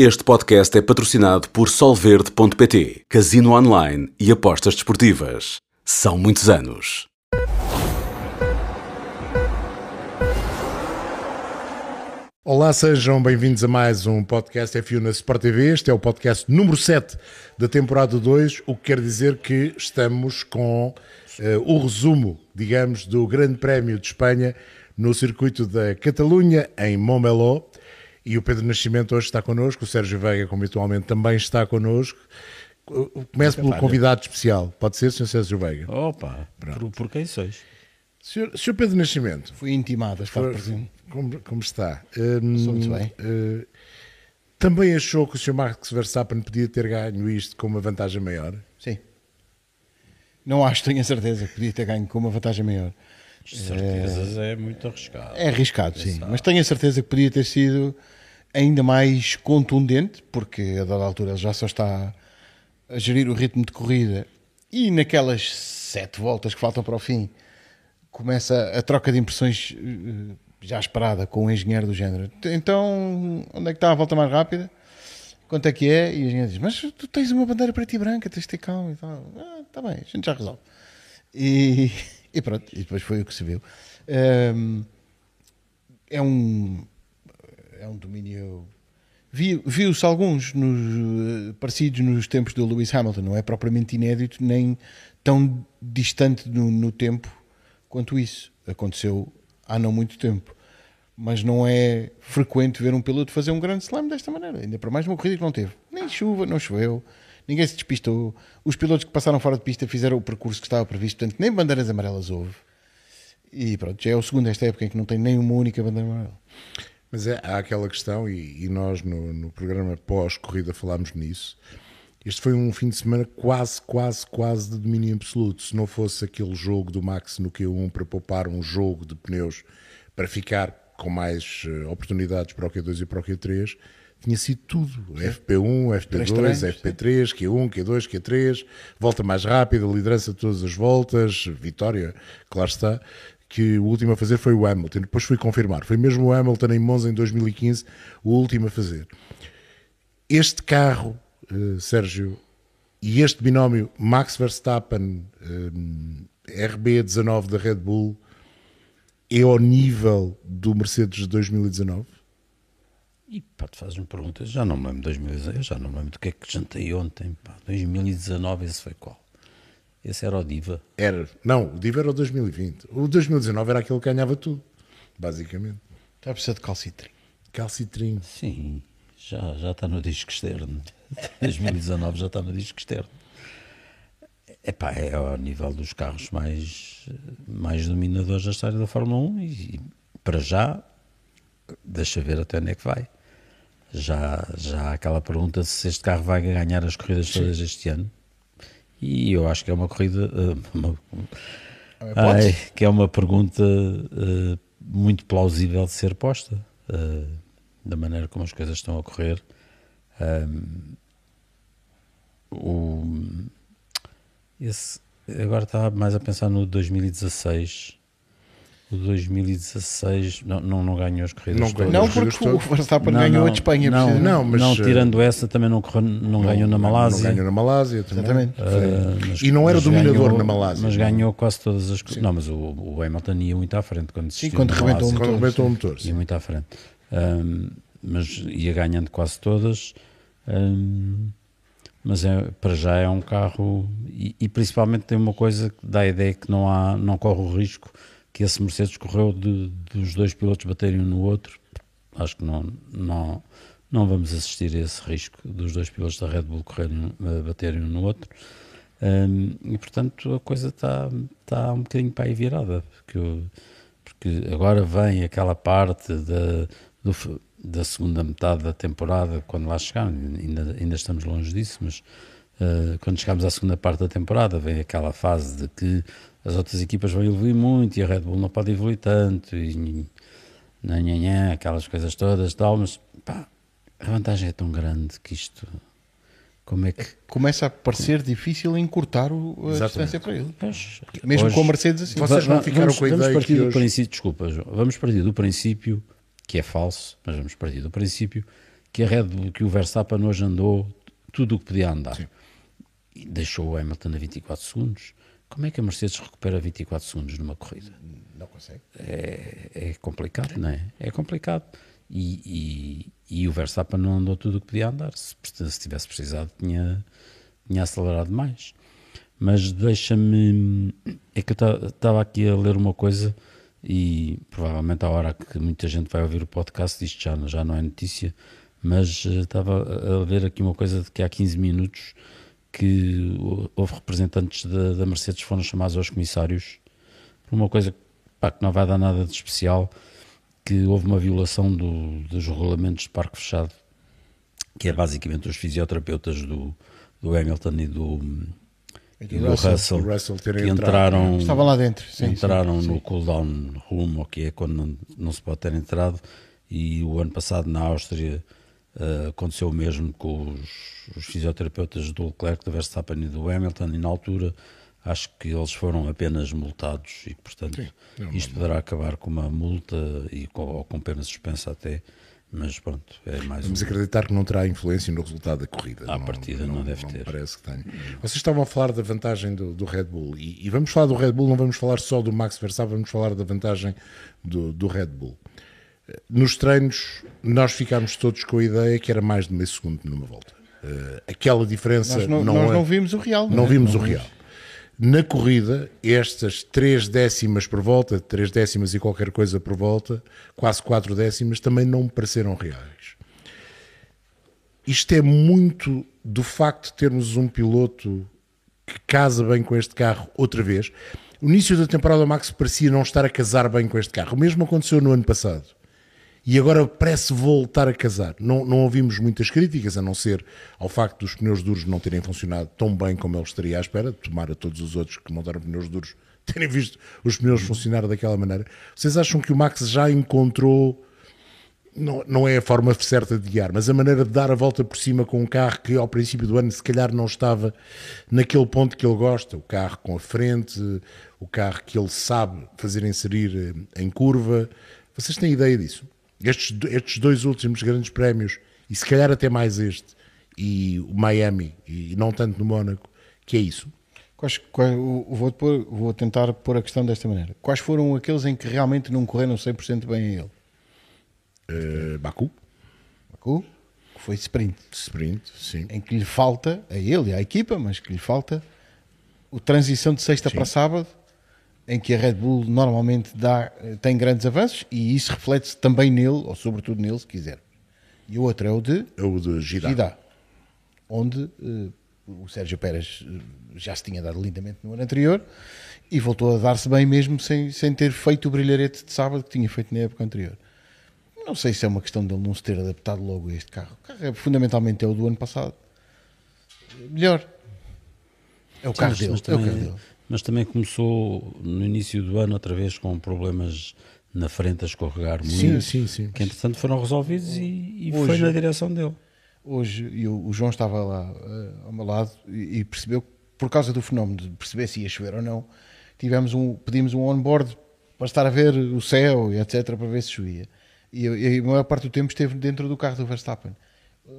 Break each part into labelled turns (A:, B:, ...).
A: Este podcast é patrocinado por Solverde.pt, Casino Online e Apostas Desportivas. São muitos anos.
B: Olá, sejam bem-vindos a mais um podcast F1 na Sport TV. Este é o podcast número 7 da temporada 2, o que quer dizer que estamos com uh, o resumo, digamos, do Grande Prémio de Espanha no circuito da Catalunha, em Montmeló. E o Pedro Nascimento hoje está connosco, o Sérgio Veiga, como habitualmente, também está connosco. Começo pelo convidado especial. Pode ser, Sr. Sérgio Veiga?
C: Opa, por, por quem sois?
B: Senhor, Sr. Pedro Nascimento.
D: Fui intimado a estar
B: For-
D: presente.
B: Como, como está? Hum,
D: Sou muito bem.
B: eh, também achou que o Sr. Max Verstappen podia ter ganho isto com uma vantagem maior?
D: Sim. Não acho, tenho a certeza que podia ter ganho com uma vantagem maior.
C: Certezas é muito arriscado.
D: É arriscado, sim. Mas tenho a certeza que podia ter sido ainda mais contundente, porque a dada altura ele já só está a gerir o ritmo de corrida e naquelas sete voltas que faltam para o fim começa a troca de impressões eh, já esperada com o engenheiro do género. Então, onde é que está a volta mais rápida? Quanto é que é? E o engenheiro diz: Mas tu tens uma bandeira preta e branca, tens de ter calma e tal. Ah, está bem, a gente já resolve. E, e pronto, e depois foi o que se viu. É um um domínio. Vi- viu-se alguns nos, eh, parecidos nos tempos do Lewis Hamilton não é propriamente inédito nem tão distante no, no tempo quanto isso. Aconteceu há não muito tempo. Mas não é frequente ver um piloto fazer um grande slam desta maneira ainda para mais uma corrida que não teve. Nem chuva, não choveu ninguém se despistou. Os pilotos que passaram fora de pista fizeram o percurso que estava previsto portanto nem bandeiras amarelas houve. E pronto, já é o segundo esta época em que não tem nenhuma única bandeira amarela
B: Mas é, há aquela questão, e, e nós no, no programa pós-corrida falámos nisso. Este foi um fim de semana quase, quase, quase de domínio absoluto. Se não fosse aquele jogo do Max no Q1 para poupar um jogo de pneus para ficar com mais eh, oportunidades para o Q2 e para o Q3, tinha sido tudo. FP1, FP2,
D: treinos,
B: FP3, Q1, Q2, Q3, volta mais rápida, liderança de todas as voltas, vitória, claro está, que o último a fazer foi o Hamilton. Depois fui confirmar. Foi mesmo o Hamilton em Monza em 2015, o último a fazer. Este carro, eh, Sérgio, e este binómio Max Verstappen eh, RB19 da Red Bull é ao nível do Mercedes de 2019?
C: E pá, tu fazes-me perguntas, já não me lembro de 2019, eu já não me lembro do que é que jantei ontem. Pá. 2019, esse foi qual? Esse era o Diva.
B: Era, não, o Diva era o 2020. O 2019 era aquele que ganhava tudo, basicamente.
D: já precisa de calcitrim
B: Calcitrim.
C: Sim, já, já está no disco externo. 2019 já está no disco externo. Epá, é ao nível dos carros mais, mais dominadores da história da Fórmula 1 e para já, deixa ver até onde é que vai. Já, já há aquela pergunta se este carro vai ganhar as corridas todas este ano. E eu acho que é uma corrida, eh, uma- Ai, que é uma pergunta eh, muito plausível de ser posta, eh, da maneira como as coisas estão a correr. Ahm, o, esse, agora estava mais a pensar no 2016. O 2016 não, não, não ganhou as corridas
B: Não
C: todas.
D: Não, porque o Verstappen
C: Não,
D: ganhou
C: não,
D: a de Espanha.
C: Não,
B: Não, mas,
C: não,
B: eh,
C: tirando essa, também não, correu, não, ganhou na Malásia.
B: Não ganhou na Malásia também.
D: Exatamente.
C: Ah, mas-
B: E não era dominador
C: ganhou-
B: na Malásia.
C: Mas ganhou quase todas as coisas. Não, mas o, o Hamilton ia muito à frente quando
D: Sim, quando rebentou o
C: Malásia.
B: Quando
D: motor,
B: arrebentou o motor. sim.
C: Ia muito à frente. Ahm, mas ia ganhando quase todas. Ahm, mas é, para já é um carro. E, e principalmente tem uma coisa que dá a ideia que não, há, não corre o risco que esse Mercedes correu de, dos dois pilotos baterem um no outro. Acho que não, não, não vamos assistir a esse risco dos dois pilotos da Red Bull correrem, eh, baterem um no outro. Ahm, e portanto a coisa está tá um bocadinho para aí virada, porque, porque agora vem aquela parte da, do da segunda metade da temporada, quando lá chegar, ainda, ainda estamos longe disso, mas ah, quando chegamos à segunda parte da temporada, vem aquela fase de que as outras equipas vão evoluir muito e a Red Bull não pode evoluir tanto, e nha, nha, nha, aquelas coisas todas, tal, mas pá, a vantagem é tão grande que isto. Como é que.
D: Começa a parecer difícil encurtar o- a
B: Exatamente.
D: distância para ele.
C: Pois,
D: Mesmo
C: hoje-
D: com a Mercedes assim.
B: Vocês não ficaram
C: vamos,
B: com a
C: vamos
B: ideia
C: partir
B: que
C: do
B: hoje-
C: princípio, desculpa, João, vamos partir do princípio, que é falso, mas vamos partir do princípio, que a Red Bull, que o Verstappen hoje andou tudo o que podia andar. Sim. E deixou o Hamilton a 24 segundos. Como é que a Mercedes recupera 24 segundos numa corrida?
D: Não consegue.
C: É, é complicado, não é? É complicado. E, e, e, o Verstappen não andou tudo o que podia andar. Se, se tivesse precisado, tinha, tinha acelerado mais. Mas deixa-me. É que eu estava aqui a ler uma coisa e provavelmente à hora que muita gente vai ouvir o podcast, isto já, já não é notícia, mas estava a ver aqui uma coisa de que há 15 minutos que houve representantes da, da Mercedes foram chamados aos comissários por uma coisa pá, que não vai dar nada de especial, que houve uma violação do, dos regulamentos de parque fechado, que é basicamente os fisioterapeutas do, do Hamilton e do, e do Russell, Russell,
B: Russell
C: que entraram,
D: estavam lá dentro, sim,
C: entraram
D: sim,
C: no
D: sim.
C: cooldown room, que é quando não, não, se pode ter entrado, e o ano passado na Áustria uh, aconteceu o mesmo com os, os, fisioterapeutas do Leclerc, do Verstappen e do Hamilton, e na altura acho que eles foram apenas multados e portanto sim, isto poderá acabar com uma multa e com, ou com pena suspensa até mas pronto, é mais
B: Vamos
C: um...
B: acreditar que não terá influência no resultado da corrida.
C: À partida não, não deve
B: não
C: ter.
B: Parece que tem. Vocês estavam a falar da vantagem do, do Red Bull e, e, vamos falar do Red Bull, não vamos falar só do Max Verstappen, vamos falar da vantagem do, do Red Bull. Nos treinos, nós ficámos todos com a ideia que era mais de meio segundo numa volta. Uh, aquela diferença.
D: Nós não,
B: não,
D: nós
B: é,
D: não vimos o real.
B: Não
D: é?
B: vimos o real. Na corrida, estas três décimas por volta, três décimas e qualquer coisa por volta, quase quatro décimas, também não me pareceram reais. Isto é muito do facto de termos um piloto que casa bem com este carro outra vez. O início da temporada Max parecia não estar a casar bem com este carro. O mesmo aconteceu no ano passado. E agora parece voltar a casar. Não, não ouvimos muitas críticas, a não ser ao facto dos pneus duros não terem funcionado tão bem como ele estaria à espera, tomar a todos os outros que montaram pneus duros terem visto os pneus funcionar daquela maneira. Vocês acham que o Max já encontrou não, não é a forma certa de guiar, mas a maneira de dar a volta por cima com um carro que ao princípio do ano se calhar não estava naquele ponto que ele gosta, o carro com a frente, o carro que ele sabe fazer inserir em curva. Vocês têm ideia disso? Estes, estes dois últimos grandes prémios, e se calhar até mais este, e o Miami, e não tanto no Mónaco, que é isso?
D: Quais, quais, vou, pôr, vou tentar pôr a questão desta maneira. Quais foram aqueles em que realmente não correram 100% bem a ele?
B: Uh, Baku.
D: Baku, que foi sprint.
B: Sprint, sim.
D: Em que lhe falta, a ele e à equipa, mas que lhe falta, o transição de sexta sim. para sábado, em que a Red Bull normalmente dá, tem grandes avanços e isso reflete-se também nele, ou sobretudo nele, se quiser. E o outro é o de,
B: é o de Gidá.
D: Gidá onde uh, o Sérgio Pérez já se tinha dado lindamente no ano anterior e voltou a dar-se bem mesmo sem, sem ter feito o brilharete de sábado que tinha feito na época anterior. Não sei se é uma questão dele não se ter adaptado logo a este carro. O carro é, fundamentalmente é o do ano passado. Melhor. É o carro dele. É o carro dele.
C: Mas também começou no início do ano outra vez com problemas na frente a escorregar muito.
B: Sim, sim, sim.
C: Que entretanto foram resolvidos e, e Hoje, foi na direção dele.
D: Hoje eu, o João estava lá uh, ao meu lado e, e percebeu por causa do fenómeno de perceber se ia chover ou não, tivemos um, pedimos um on-board para estar a ver o céu e etc. para ver se chovia. E, e a maior parte do tempo esteve dentro do carro do Verstappen.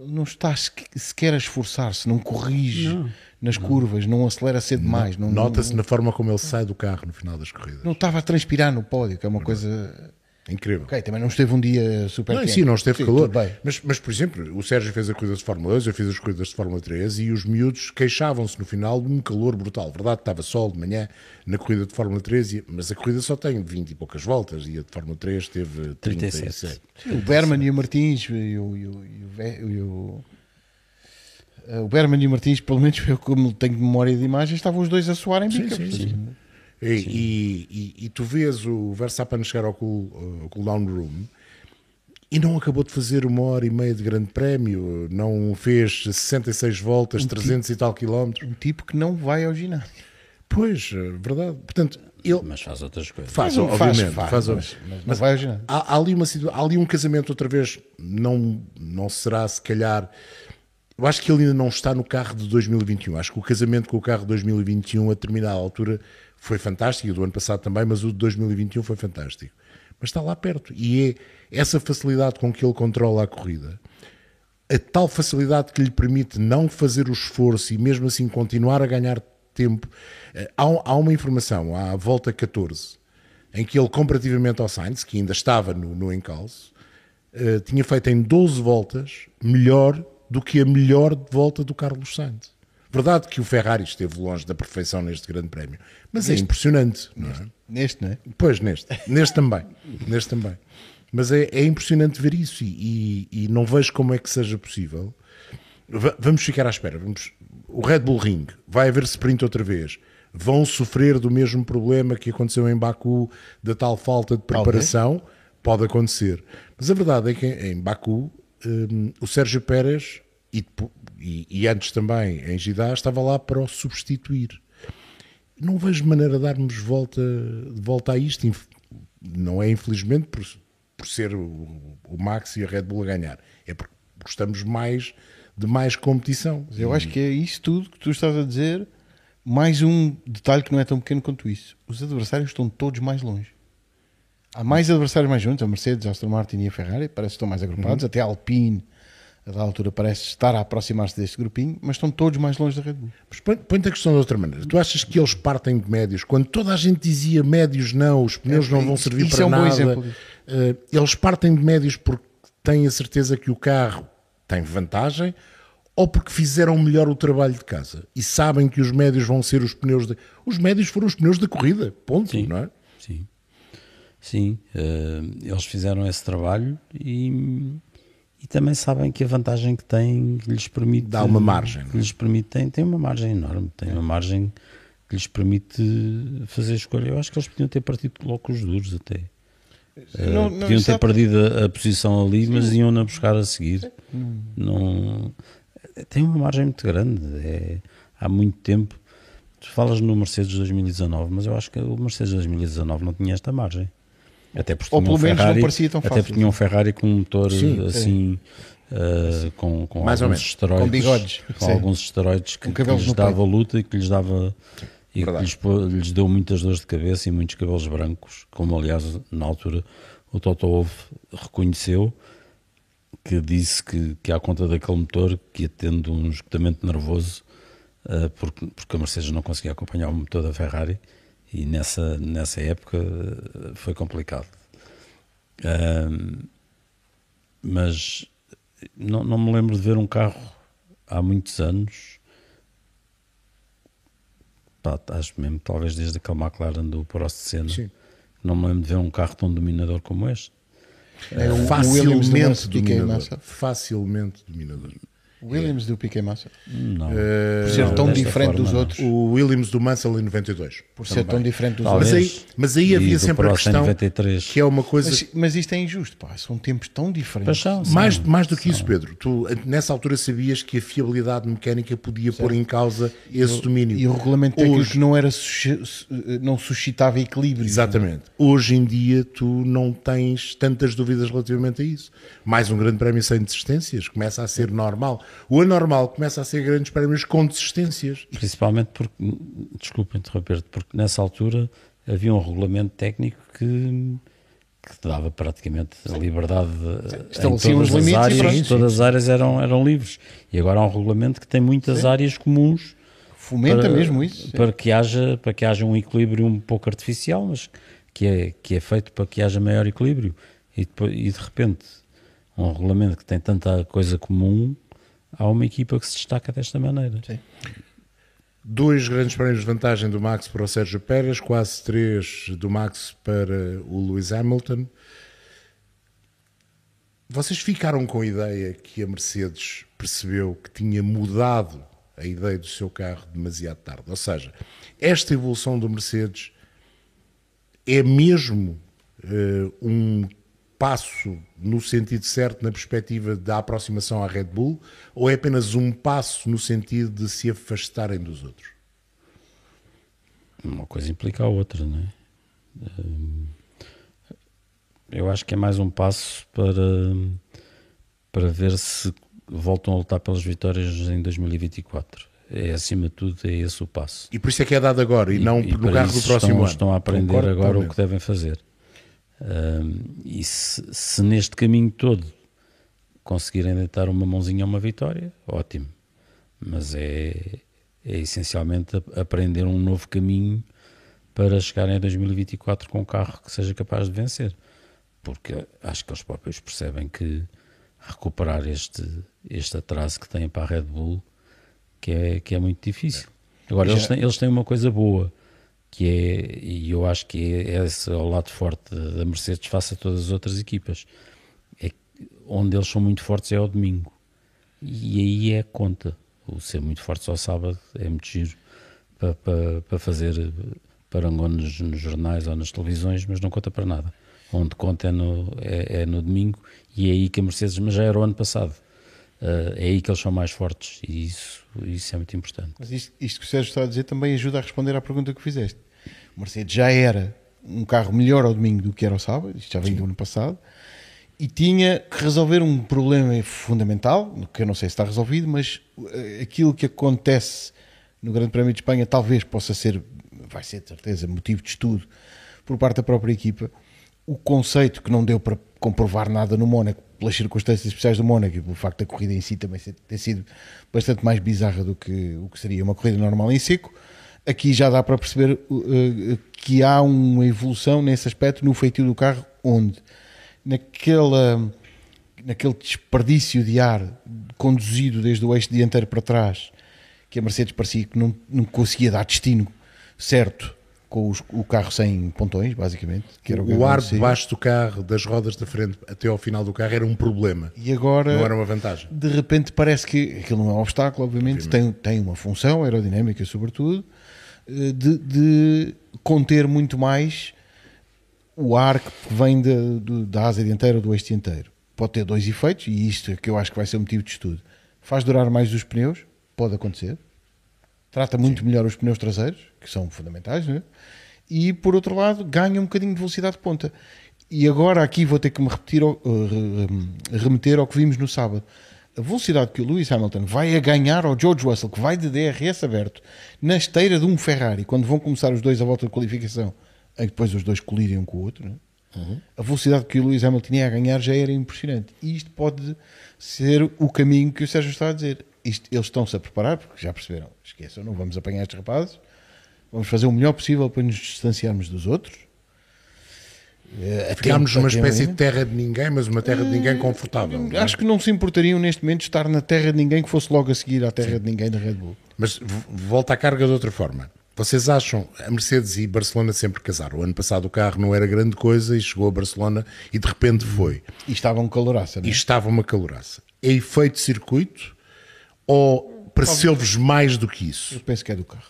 D: Não está sequer a esforçar-se, não corrige
C: Não.
D: nas curvas, não acelera cedo demais. Não,
B: Nota-se
D: não,
B: na forma como ele sai do carro no final das corridas.
D: não estava a transpirar no pódio, que é uma coisa.
B: Incrível.
D: Ok, também não esteve um dia super
B: Não,
D: quente.
B: sim, não esteve
D: Sim,
B: calor. Mas, mas, por exemplo, o Sérgio fez a corrida de Fórmula 2, eu fiz as corridas de Fórmula 3 e os miúdos queixavam-se no final de um calor brutal. Verdade, estava sol de manhã na corrida de Fórmula 3, e- mas a corrida só tem 20 e poucas voltas e a de Fórmula 3 teve 37.
C: 37.
D: O Berman e o Martins e o, e o, e o, e eh, o Berman e o Martins, pelo menos eu como tenho memória de imagem, estavam os dois a suar em bica.
B: sim, sim. E, e- e- e tu vês o Verstappen chegar ao cool, ao cooldown room e não acabou de fazer uma hora e meia de grande prémio, não fez 66 voltas, 300 e tal quilómetros.
D: Um tipo que não vai ao ginásio.
B: Pois, é verdade. Portanto, ele
C: Mas faz outras coisas.
B: faz,
D: Mas
B: obviamente.
D: faz,
B: faz,
D: mas- mas não vai ao ginásio.
B: há, há ali uma situa- há ali um casamento outra vez, não, não será se calhar. Eu acho que ele ainda não está no carro de 2021. Acho que o casamento com o carro de 2021 a determinada altura foi fantástico, e do ano passado também, mas o de 2021 foi fantástico. Mas está lá perto. E é essa facilidade com que ele controla a corrida. a tal facilidade que lhe permite não fazer o esforço e mesmo assim continuar a ganhar tempo. Eh, há, há uma informação, à volta 14, em que ele, comparativamente ao Sainz, que ainda estava no, no encalço, uh, tinha feito em 12 voltas melhor do que a melhor volta do Carlos Sainz. Verdade que o Ferrari esteve longe da perfeição neste grande prémio, mas neste, é impressionante, não é?
D: Neste, não é?
B: Pois, neste. Neste também. neste também. Mas é, é impressionante ver isso e, e, e, não vejo como é que seja possível. V vamos ficar à espera. Vamos, o Red Bull Ring vai haver sprint outra vez. Vão sofrer do mesmo problema que aconteceu em Baku, da tal falta de preparação. Pode acontecer. Mas a verdade é que em Baku, um, o Sérgio Pérez e, e, e, antes também em Jeddah estava lá para o substituir. Não vejo maneira de darmos volta, volta a isto. Não é infelizmente por, por ser o, o Max e a Red Bull a ganhar. É porque gostamos mais de mais competição.
D: Eu acho que é isso tudo que tu estás a dizer. Mais um detalhe que não é tão pequeno quanto isso. Os adversários estão todos mais longe. Há mais adversários mais juntos, a Mercedes, a Aston Martin e a Ferrari, parece que estão mais agrupados, uhum. até a Alpine, a da altura, parece estar a aproximar-se deste grupinho, mas estão todos mais longe da Red Bull.
B: Mas põe-te a questão de outra maneira. Tu achas que eles partem de médios? Quando toda a gente dizia médios não, os pneus é, não vão servir para é um nada, uh, eles partem de médios porque têm a certeza que o carro tem vantagem ou porque fizeram melhor o trabalho de casa e sabem que os médios vão ser os pneus de... Os médios foram os pneus da corrida, ponto,
C: sim,
B: não é?
C: Sim. Sim, uh, eles fizeram esse trabalho e, e também sabem que a vantagem que têm que lhes permite.
B: Dá uma margem.
C: Que é? lhes permite, tem, tem uma margem enorme, tem uma margem que lhes permite fazer escolha. Eu acho que eles podiam ter partido logo com os duros até. Uh, não, não, podiam ter sabe... perdido a, a, posição ali, Sim. mas iam-na buscar a seguir. Hum. Não, tem uma margem muito grande. É, há muito tempo. Tu falas no Mercedes 2019, mas eu acho que o Mercedes 2019 não tinha esta margem. Até porque Ou pelo um menos Ferrari, não parecia tão fácil. Até porque tinha um Ferrari com um motor Sim, assim, uh, com, com
B: Mais
C: alguns esteroides. Com bigodes. Com Sim. alguns esteroides que, que lhes dava luta e que lhes dava. E que lhes, lhes, deu muitas dores de cabeça e muitos cabelos brancos, como aliás na altura o Toto Wolff reconheceu, que disse que, que à conta daquele motor que ia tendo um esgotamento nervoso, uh, porque, porque a Mercedes não conseguia acompanhar o motor da Ferrari, e nessa, nessa época eh, foi complicado. mas não, não me lembro de ver um carro há muitos anos. Pá, acho mesmo, talvez desde aquele McLaren do Prost Senna, Sim. não me lembro de ver um carro tão dominador como este.
B: É, um, facilmente dominador. Facilmente dominador.
D: O Williams do Piquet Massa?
C: Não. Uh,
D: por ser não, tão diferente dos não. outros.
B: O Williams do Mansell em 92.
D: Por também. ser tão diferente dos
B: Talvez. outros. Mas aí, mas aí havia sempre a questão 93. que é uma coisa...
D: Mas, mas isto é injusto, pá. São tempos tão diferentes.
B: São, mais, são, mais do que são. isso, Pedro. Tu, nessa altura, sabias que a fiabilidade mecânica podia certo. pôr em causa esse domínio.
D: E o regulamento técnico Hoje, não, era, não suscitava equilíbrio.
B: Exatamente. Hoje em dia, tu não tens tantas dúvidas relativamente a isso. Mais um grande prémio sem desistências. Começa a ser normal. O anormal começa a ser grandes prémios com desistências.
C: Principalmente porque, desculpa interromper-te, porque nessa altura havia um regulamento técnico que, que dava praticamente a liberdade em todas as áreas, todas as áreas eram, eram livres. E agora há um regulamento que tem muitas Sim. áreas comuns.
D: Fomenta para, mesmo isso.
C: Para que, haja, para que haja um equilíbrio um pouco artificial, mas que é, que é feito para que haja maior equilíbrio. E, depois, e de repente, um regulamento que tem tanta coisa comum há uma equipa que se destaca desta maneira. Sim.
B: Dois grandes prémios de vantagem do Max para o Sérgio Pérez, quase três do Max para o Lewis Hamilton. Vocês ficaram com a ideia que a Mercedes percebeu que tinha mudado a ideia do seu carro demasiado tarde? Ou seja, esta evolução do Mercedes é mesmo uh, um passo no sentido certo, na perspectiva da aproximação à Red Bull, ou é apenas um passo no sentido de se afastarem dos outros?
C: Uma coisa implica a outra, não é? Hum, eu acho que é mais um passo para, para ver se voltam a lutar pelas vitórias em 2024. É acima de tudo, é esse o passo.
B: E por isso é que é dado agora e, e não no carro do próximo
C: estão,
B: ano.
C: Estão a aprender Concordo agora o que devem fazer e se, se, neste caminho todo conseguirem deitar uma mãozinha a uma vitória, ótimo. Mas é, é essencialmente aprender um novo caminho para chegarem a 2024 com um carro que seja capaz de vencer. Porque acho que eles próprios percebem que recuperar este, este atraso que têm para a Red Bull que é, que é muito difícil. Agora,
D: Já-
C: eles têm, eles têm uma coisa boa, que é, e eu acho que é esse o lado forte da Mercedes face a todas as outras equipas, é onde eles são muito fortes é ao domingo. E aí é conta. O ser muito fortes ao sábado é muito giro para, para, para fazer parangones nos jornais ou nas televisões, mas não conta para nada. Onde conta é no, é, é no domingo e é aí que a Mercedes, mas já era o ano passado, eh, é aí que eles são mais fortes e isso, isso é muito importante.
D: Mas isto, isto que o Sérgio está a dizer também ajuda a responder à pergunta que fizeste. O Mercedes já era um carro melhor ao domingo do que era ao sábado, isto já vem do ano passado, e tinha que resolver um problema fundamental, que eu não sei se está resolvido, mas eh, aquilo que acontece no Grande Prémio de Espanha talvez possa ser, vai ser de certeza, motivo de estudo por parte da própria equipa. O conceito que não deu para comprovar nada no Mónaco, pelas circunstâncias especiais do Mónaco e pelo facto da corrida em si também ter sido bastante mais bizarra do que o que seria uma corrida normal em seco, aqui já dá para perceber uh, uh, que há uma evolução nesse aspecto no feitio do carro, onde naquela, naquele desperdício de ar conduzido desde o eixo dianteiro para trás, que a Mercedes parecia que não, não conseguia dar destino certo com os- o carro sem pontões, basicamente. Que era o,
B: O ar debaixo do carro, das rodas da frente até ao final do carro, era um problema.
D: E agora,
B: Não era uma vantagem.
D: de repente, parece que aquilo não é um obstáculo, obviamente, tem, tem uma função aerodinâmica, sobretudo, eh, de, de conter muito mais o ar que vem da, do- da asa dianteira ou do eixo dianteiro. Pode ter dois efeitos, e isto é que eu acho que vai ser um motivo de estudo. Faz durar mais os pneus, pode acontecer. Trata muito melhor os pneus traseiros, que são fundamentais, é? e por outro lado, ganha um bocadinho de velocidade de ponta. E agora aqui vou ter que me repetir, re- remeter ao que vimos no sábado. A velocidade que o Lewis Hamilton vai a ganhar ao George Russell, que vai de DRS aberto, na esteira de um Ferrari, quando vão começar os dois a volta de qualificação, em que depois os dois colidem um com o outro, não é? a velocidade que o Lewis Hamilton ia a ganhar já era impressionante. E isto pode ser o caminho que o Sérgio está a dizer. Isto, eles estão-se a preparar, porque já perceberam, esqueçam, não vamos apanhar estes rapazes, vamos fazer o melhor possível para nos distanciarmos dos outros. Eh, a
B: Ficámos
D: tempo,
B: numa espécie de
D: ainda.
B: terra de ninguém, mas uma terra de ninguém confortável. não é?
D: Acho que não se importariam neste momento de estar na terra de ninguém que fosse logo a seguir à terra de ninguém da Red Bull.
B: Mas volta à carga de outra forma. Vocês acham, a Mercedes e Barcelona sempre casaram. O ano passado o carro não era grande coisa e chegou a Barcelona e de repente foi.
D: E estava um caloraça, não
B: E
D: é?
B: estava uma caloraça. É efeito circuito ou pareceu-vos mais do que isso?
D: Eu penso que é do carro.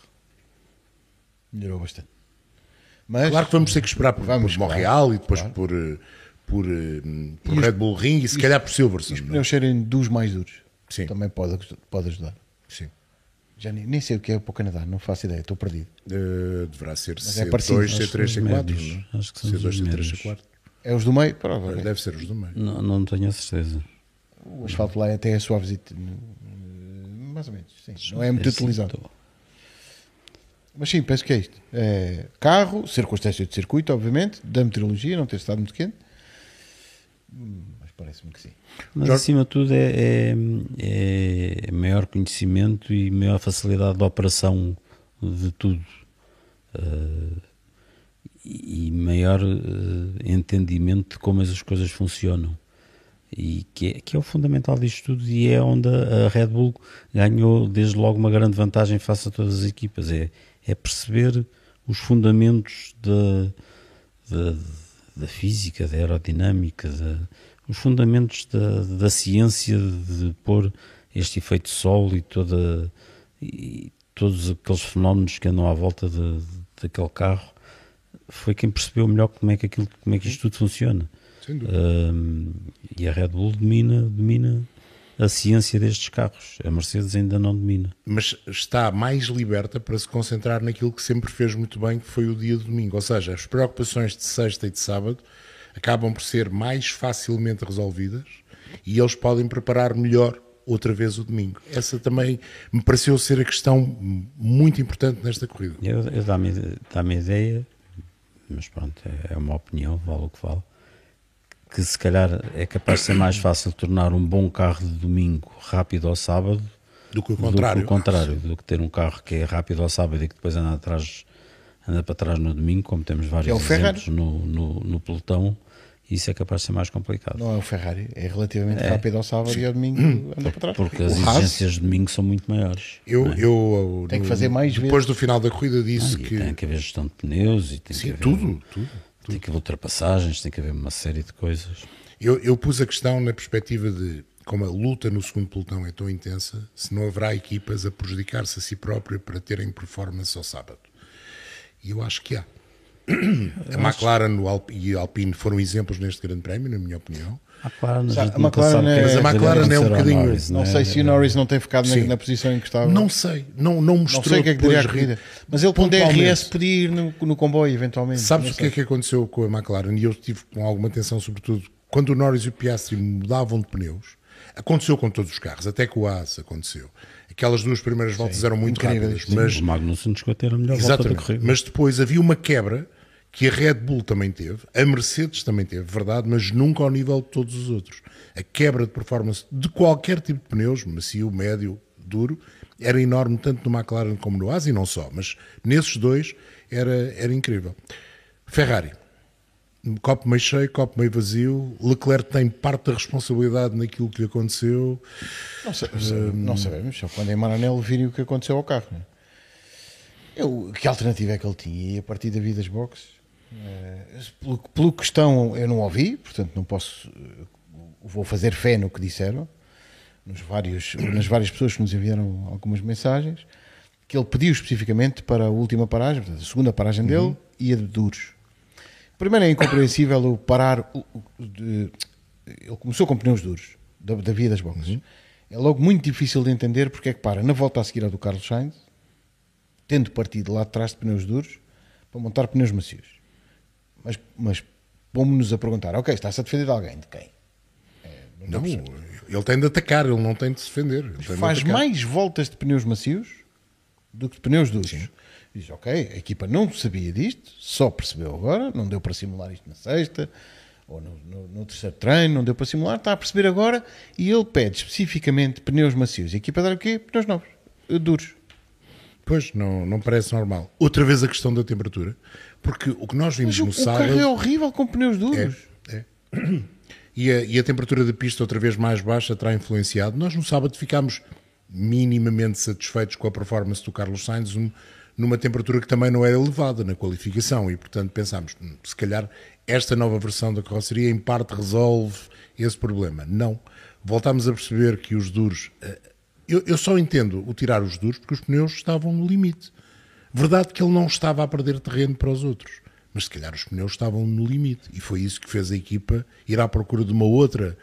D: Melhorou bastante. Mas,
B: Claro que vamos ter que esperar por,
D: Vamos,
B: por
D: claro,
B: Montreal e depois
D: claro.
B: por, eh, por, eh, por
D: E os-
B: Red Bull Ring e se calhar por Silverstone.
D: os
B: não é?
D: pneus serem dos mais duros
B: Sim.
D: também pode, pode ajudar.
B: Sim.
D: Já nem, nem sei o que é para o Canadá, não faço ideia, estou perdido.
B: Eh, deverá ser
D: é parecido.
B: C2,
C: Acho que
B: C3,
C: são os
B: C4.
C: médios.
B: não é?
C: Acho que são
B: C2,
C: os
B: C3,
C: médios.
B: C4.
D: É os do meio? Prova.
B: Deve ser os do meio.
C: Não, não tenho a certeza.
D: O asfalto lá é até é suavezito. Mais ou menos, sim. Não é muito utilizado. Mas sim, penso que é isto. É carro, circunstância de circuito, obviamente, da meteorologia, não ter estado muito quente. Mas parece-me que sim.
C: Mas
B: Jorge?
C: acima de tudo é, é, é maior conhecimento e maior facilidade de operação de tudo. Eh, e maior eh, entendimento de como as coisas funcionam. E que é, que é o fundamental disto tudo e é onde a Red Bull ganhou desde logo uma grande vantagem face a todas as equipas. É, é perceber os fundamentos da, da, física, da aerodinâmica, da- os fundamentos da, da ciência de pôr este efeito sol e, toda, e todos aqueles fenómenos que andam à volta de- daquele carro. Foi quem percebeu melhor como é que, aquilo, como é que isto tudo funciona. Um, e a Red Bull domina, domina a ciência destes carros. A Mercedes ainda não domina.
B: mas está mais liberta para se concentrar naquilo que sempre fez muito bem, que foi o dia de domingo. Ou seja, as preocupações de sexta e de sábado acabam por ser mais facilmente resolvidas e eles podem preparar melhor outra vez o domingo. Essa também me pareceu ser a questão muito importante nesta corrida.
C: Eu, eu dá-me dá a ideia, mas pronto, é, é uma opinião, vale o que vale, que se calhar é capaz de ser mais fácil tornar um bom carro de domingo rápido ao sábado
B: Do que o
C: do
B: contrário.
C: que o contrário, do que ter um carro que é rápido ao sábado e que depois anda atrás anda para trás no domingo, como temos vários
D: é
C: exemplos no, no, no pelotão, isso é capaz de ser mais complicado.
D: Não é o Ferrari, é relativamente rápido ao sábado e ao domingo anda para trás.
C: Porque
D: o
C: as exigências de domingo são muito maiores.
B: Eu,
C: é?
B: eu
D: Tem que fazer mais
B: Depois
D: vezes.
B: do final da corrida disse
C: E
B: que.
C: tem que haver gestão de pneus e tem
B: Sim,
C: que haver,
B: tudo, tudo.
C: Tem que haver ultrapassagens, tem que haver uma série de coisas.
B: Eu, eu pus a questão na perspectiva de como a luta no segundo pelotão é tão intensa, se não haverá equipas a prejudicar-se a si própria para terem performance ao sábado. E eu acho que há. A McLaren e a Alpine foram exemplos neste grande prémio, na minha opinião.
C: A McLaren, a gente
D: a McLaren é-
C: é que
B: a McLaren é um bocadinho-
C: Norris,
D: Não
C: é?
D: sei se o Norris não tem ficado na,
B: Sim.
D: na posição em que estava.
B: Não sei, não, não mostrou
D: Não sei o que é que daria a corrida. Mas ele com. DRS podia ir no, no comboio, eventualmente.
B: Sabes o que é que aconteceu com a McLaren? E eu estive com alguma atenção, sobretudo, quando o Norris e o Piastri mudavam de pneus. Aconteceu com todos os carros, até com o Haas aconteceu. Aquelas duas primeiras voltas eram muito
D: incríveis.
B: rápidas, mas
C: O Magnussen chegou a ter a melhor volta da
B: Exatamente.
C: corrida.
B: Mas depois havia uma quebra que a Red Bull também teve, a Mercedes também teve, verdade, mas nunca ao nível de todos os outros. A quebra de performance de qualquer tipo de pneus, macio, médio, duro, era enorme tanto no McLaren como no Haas e não só, mas nesses dois era, era incrível. Ferrari. Copo meio cheio, copo meio vazio. Leclerc tem parte da responsabilidade naquilo que lhe aconteceu.
D: Não, sa- sa- não sabemos, só quando em Maranello virem o que aconteceu ao carro. é? Eu, que alternativa é que ele tinha? E a partir da vida das boxes? Eh, pelo, pelo que estão, eu não ouvi, portanto não posso. eh, Vou fazer fé no que disseram, nos vários, nas várias pessoas que nos enviaram algumas mensagens, que ele pediu especificamente para a última paragem, portanto, a segunda paragem dele e a de duros. Primeiro é incompreensível o parar. o- de- ele começou com pneus duros, da, da via das boxes. É logo muito difícil de entender porque é que para na volta a seguir ao do Carlos Sainz, tendo partido lá de trás de pneus duros, para montar pneus macios. Mas, mas pomos-nos a perguntar: ok, está-se a defender de alguém? De quem?
B: Não, ele tem de atacar, ele não tem de se defender. De
D: Faz
B: atacar.
D: mais voltas de pneus macios do que de pneus duros. Diz, ok, a equipa não sabia disto, só percebeu agora, não deu para simular isto na sexta, ou no, no- no terceiro treino, não deu para simular, está a perceber agora, e ele pede especificamente pneus macios. A equipa dá o quê? Pneus novos, eh, duros.
B: Pois, não, não parece normal. Outra vez a questão da temperatura, porque o que nós vimos
D: Mas o,
B: no
D: o
B: sábado.
D: carro é horrível com pneus duros.
B: É, é. E, a, e a temperatura da pista outra vez mais baixa terá influenciado. Nós no sábado ficámos minimamente satisfeitos com a performance do Carlos Sainz um- numa temperatura que também não era elevada na qualificação e portanto pensámos, "Hum, se calhar esta nova versão da carroceria em parte resolve esse problema. Não. Voltámos a perceber que os duros... Eu, eu só entendo o tirar os duros porque os pneus estavam no limite. Verdade que ele não estava a perder terreno para os outros, mas se calhar os pneus estavam no limite e foi isso que fez a equipa ir à procura de uma outra,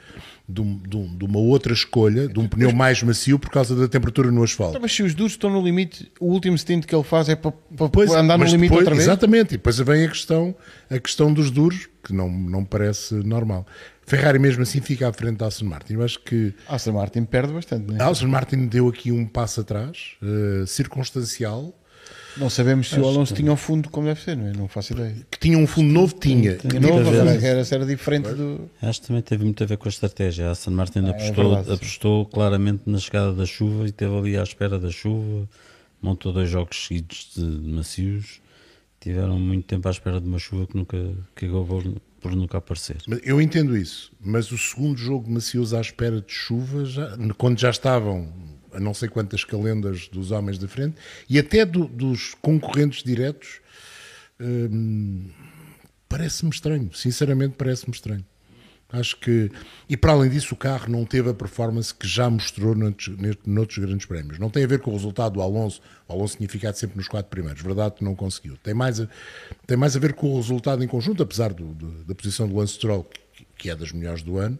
B: de, um- de um- de uma outra escolha, de um pneu mais macio por causa da temperatura no asfalto.
D: Mas se os duros estão no limite, o último stint que ele faz é para, para
B: Pois,
D: andar no limite
B: depois-
D: outra vez.
B: Exatamente, e depois vem a questão, a questão dos duros, que não, não parece normal. Ferrari mesmo assim fica à frente da Aston Martin. Eu acho que
D: Aston Martin perde bastante, não é?
B: a Aston Martin deu aqui um passo atrás, eh, circunstancial,
D: Não sabemos se o Alonso tinha o fundo como deve ser, não é? Não faço ideia.
B: que tinha um fundo novo, tinha.
D: De
C: Muita
D: novo, agora era, era diferente do.
C: Acho que também teve muito a ver com a estratégia. A Aston Martin
D: é
C: apostou,
D: verdade, sim.
C: apostou claramente na chegada da chuva e esteve ali à espera da chuva. Montou dois jogos seguidos de macios. Tiveram muito tempo à espera de uma chuva que nunca que acabou por, por nunca aparecer.
B: Eu entendo isso, mas o segundo jogo macioso à espera de chuva, já- quando já estavam a não sei quantas calendas dos homens da frente e até do- dos concorrentes diretos, hum, parece-me estranho. Sinceramente, parece-me estranho. Acho que. E para além disso, o carro não teve a performance que já mostrou noutros, noutros grandes prémios. Não tem a ver com o resultado do Alonso. O Alonso tinha ficado sempre nos quatro primeiros. Verdade que não conseguiu. Tem mais a, tem mais a ver com o resultado em conjunto, apesar do- do- da posição do Lance Stroll, que, que é das melhores do ano.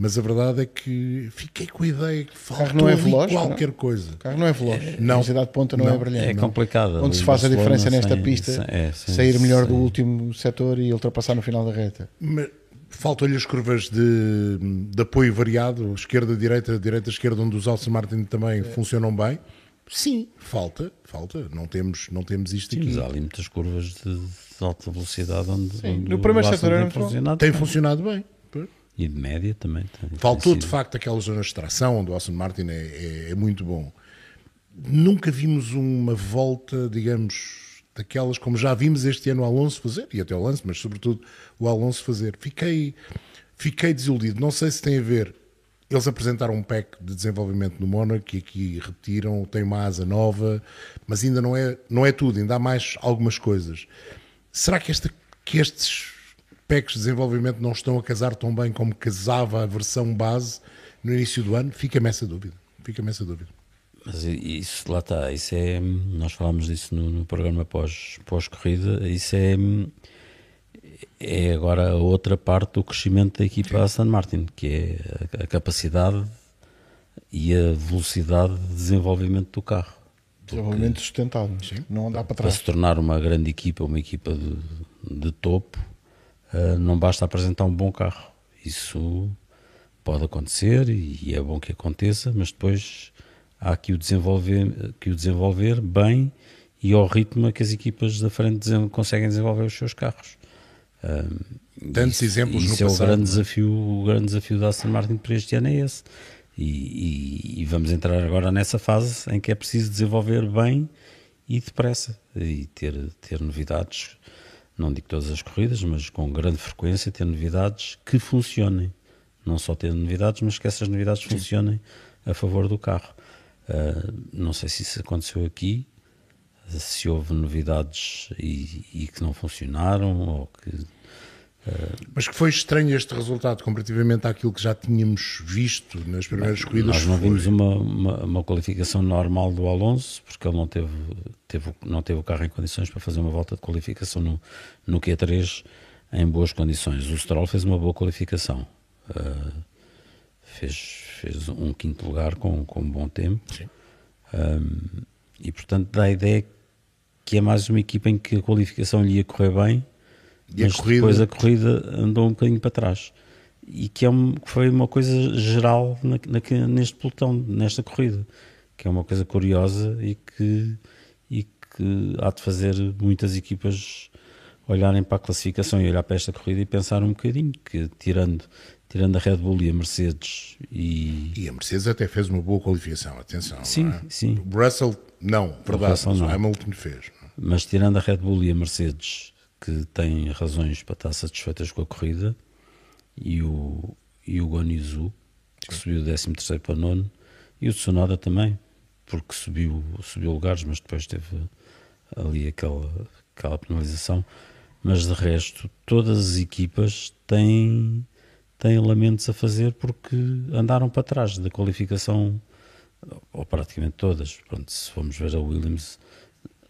B: Mas a verdade é que fiquei com a ideia que
D: carro não é veloz,
B: qualquer coisa.
D: O carro não é veloz.
B: Não.
D: A velocidade de ponta não, é
B: Não.
D: brilhante.
C: É complicado.
D: Onde se faz a diferença nesta
C: sem-
D: pista,
C: sem- é, sem-
D: sair melhor do último setor e ultrapassar no final da reta.
B: Mas Faltam-lhe as curvas de, de apoio variado, esquerda, direita, direita, esquerda, onde os Aston Martin também funcionam bem. Sim, falta, falta. Não temos, não temos isto
C: Sim,
B: aqui.
C: mas há ali muitas curvas de, de alta velocidade onde, onde
D: no primeiro setor
C: tem funcionado
B: Tem
C: bem.
B: funcionado bem.
C: E de média também. tem- tem
B: Faltou de facto aquela zona de extração onde o Aston Martin é, é- é muito bom. Nunca vimos uma volta, digamos, daquelas como já vimos este ano o Alonso fazer, e até o Lance, mas sobretudo o Alonso fazer. Fiquei, fiquei desiludido. Não sei se tem a ver. Eles apresentaram um pack de desenvolvimento no Mónaco e aqui repetiram, tem uma asa nova, mas ainda não é, não é tudo, ainda há mais algumas coisas. Será que, esta, que estes packs de desenvolvimento não estão a casar tão bem como casava a versão base no início do ano? Fica-me essa dúvida. Fica-me essa dúvida.
C: Mas isso lá está, isso é. Nós falámos disso no, no programa pós- pós-corrida. isso é. É agora a outra parte do crescimento da equipa Aston Martin, que é a, a capacidade e a velocidade de desenvolvimento do carro.
D: Desenvolvimento sustentável. Não andar para
C: Para
D: trás.
C: se tornar uma grande equipa, uma equipa de, de topo, eh, não basta apresentar um bom carro. Isso pode acontecer e é bom que aconteça, mas depois há que o desenvolver, que o desenvolver bem e ao ritmo que as equipas da frente conseguem desenvolver os seus carros. Um,
B: Tantos
C: isso-
B: exemplos no
C: isso é o
B: passado,
C: grande
B: não é?
C: desafio, o grande desafio da Aston Martin para este ano é esse. E, e- e vamos entrar agora nessa fase em que é preciso desenvolver bem e depressa e ter, ter novidades, não digo todas as corridas, mas com grande frequência ter novidades que funcionem. Não só ter novidades, mas que essas novidades funcionem a favor do carro. Ah, não sei se isso aconteceu aqui, se houve novidades e, e que não funcionaram ou que
B: Mas que foi estranho este resultado comparativamente àquilo que já tínhamos visto nas primeiras corridas.
C: Nós não vimos uma, uma, uma qualificação normal do Alonso, porque ele não teve, teve, não teve o carro em condições para fazer uma volta de qualificação no, no Q3 em boas condições. O Stroll fez uma boa qualificação. Uh, fez, fez um quinto lugar com, com um bom tempo. Um, e portanto dá a ideia que é mais uma equipa em que a qualificação lhe ia correr bem,
B: E a
C: mas
B: corrida?
C: depois a corrida andou um bocadinho para trás. E que é um- foi uma coisa geral na, na- neste pelotão, nesta corrida, que é uma coisa curiosa e que, e que há de fazer muitas equipas olharem para a classificação e olhar para esta corrida e pensar um bocadinho que tirando, tirando a Red Bull e a Mercedes e,
B: E a Mercedes até fez uma boa qualificação, atenção.
C: Sim,
B: não é?
C: sim.
B: O Russell, não, verdade,
C: Russell não.
B: Hamilton fez.
C: Mas tirando a Red Bull e a Mercedes, que têm razões para estar satisfeitas com a corrida, e o, e o Guanizu, que subiu do 13 para o 9, e o Tsunoda também, porque subiu, subiu lugares, mas depois teve ali aquela, aquela penalização. Mas de resto, todas as equipas têm, têm lamentos a fazer porque andaram para trás da qualificação, ou praticamente todas. Pronto, se formos ver a Williams,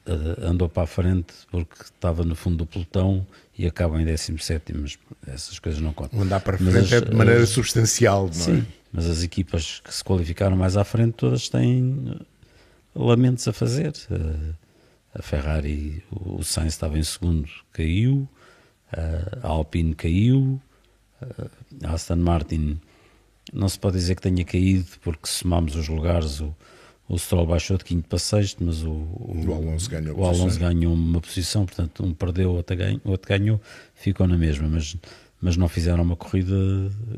C: eh, andou para a frente porque estava no fundo do pelotão e acaba em 17, mas essas coisas não contam.
B: Andar para frente
C: as-
B: é de maneira
C: as-
B: substancial, não
C: Sim,
B: é?
C: mas as equipas que se qualificaram mais à frente todas têm eh, lamentos a fazer. Eh, A Ferrari, o Sainz estava em segundo, caiu, eh, a Alpine caiu, eh, a Aston Martin não se pode dizer que tenha caído porque se somarmos os lugares o, o Stroll baixou de quinto para sexto, mas o,
B: O Alonso ganhou
C: o Alonso ganhou uma posição, portanto um perdeu, o outro ganhou, o outro ganhou ficou na mesma, mas, mas não fizeram uma corrida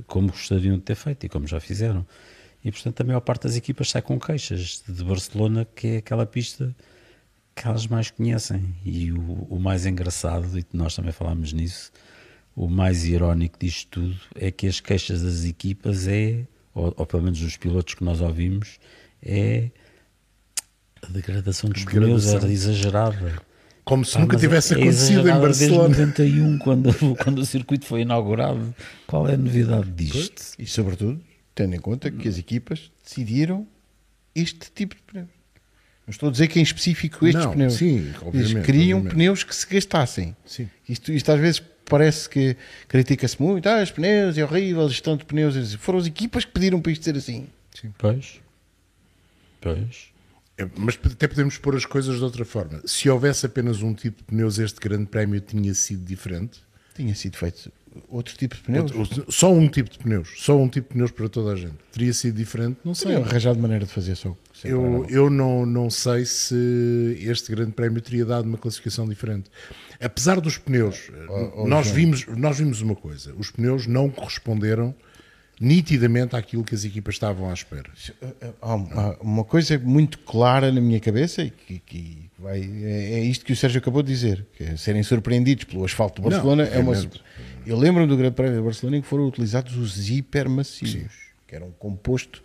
C: como gostariam de ter feito e como já fizeram. E portanto a maior parte das equipas sai com queixas de Barcelona, que é aquela pista que elas mais conhecem. E o, o mais engraçado, e nós também falámos nisso, o mais irónico disto tudo é que as queixas das equipas é, ou, ou pelo menos dos pilotos que nós ouvimos, é degradação dos pneus era exagerada.
B: Como se
C: Pá,
B: nunca tivesse
C: é
B: acontecido em Barcelona.
C: Desde 91, quando, quando o circuito foi inaugurado, qual é a novidade disto?
D: E sobretudo, tendo em conta que as equipas decidiram este tipo de pneus. Não estou a dizer que em específico estes
B: Não,
D: pneus.
B: sim,
D: Eles queriam
B: obviamente.
D: pneus que se gastassem.
B: Sim.
D: Isto, isto às vezes parece que critica-se muito. Ah, os pneus é horrível, a gestão de pneus. Foram as equipas que pediram para isto ser assim.
C: Pois. Pois.
B: É, Mas até podemos pôr as coisas de outra forma. Se houvesse apenas um tipo de pneus, este grande prémio tinha sido diferente.
D: Tinha sido feito outro tipo de pneus.
B: Outro- Só um tipo de pneus. Só um tipo de pneus para toda a gente. Teria sido diferente? Não sei.
D: Teriam arranjado maneira de fazer só.
B: Eu, eu não, não sei se este grande prémio teria dado uma classificação diferente. Apesar dos pneus,
D: Ó, ó,
B: nós,
D: João.
B: vimos, nós vimos uma coisa: os pneus não corresponderam nitidamente àquilo que as equipas estavam à espera.
D: Há uma, coisa muito clara na minha cabeça e que, que vai, é, é isto que o Sérgio acabou de dizer, é serem surpreendidos pelo asfalto de
B: Não,
D: Barcelona é uma. Eu lembro-me do Grande Prémio de Barcelona em que foram utilizados os hipermacios, que era um composto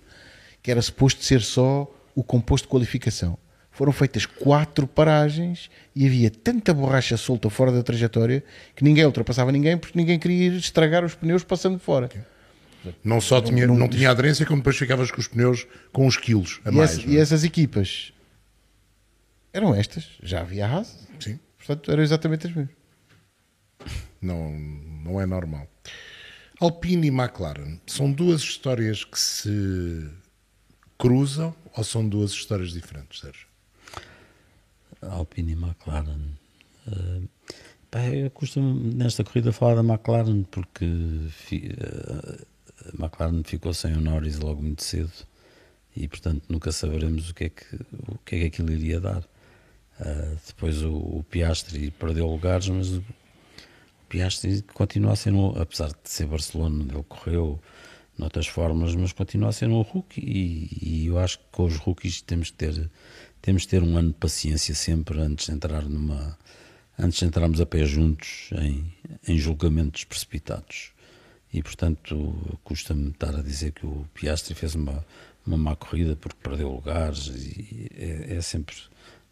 D: que era suposto ser só o composto de qualificação. Foram feitas quatro paragens e havia tanta borracha solta fora da trajetória que ninguém ultrapassava ninguém porque ninguém queria ir estragar os pneus passando fora.
B: Não só tinha, não, tinha aderência, como depois ficavas com os pneus com uns quilos a
D: E,
B: mais. não é?
D: e essas equipas eram estas, já havia a Haas,
B: Sim,
D: portanto eram exatamente as mesmas.
B: não, não é normal. Alpine e McLaren são duas histórias que se cruzam ou são duas histórias diferentes, Sérgio?
C: Alpine e McLaren. Eh, pá, eu costumo nesta corrida falar da McLaren porque eh, a McLaren ficou sem o Norris logo muito cedo e portanto nunca saberemos o que é que, o que, é que aquilo iria dar. Eh, depois o, o Piastri perdeu lugares, mas o Piastri continua a ser, um, apesar de ser Barcelona onde ele correu, noutras formas, mas continua a ser um rookie e, e eu acho que com os rookies temos que ter temos que ter um ano de paciência sempre antes de entrar numa antes de entrarmos a pé juntos em, em julgamentos precipitados e portanto custa-me estar a dizer que o Piastri fez uma, uma má corrida porque perdeu lugares e é, é sempre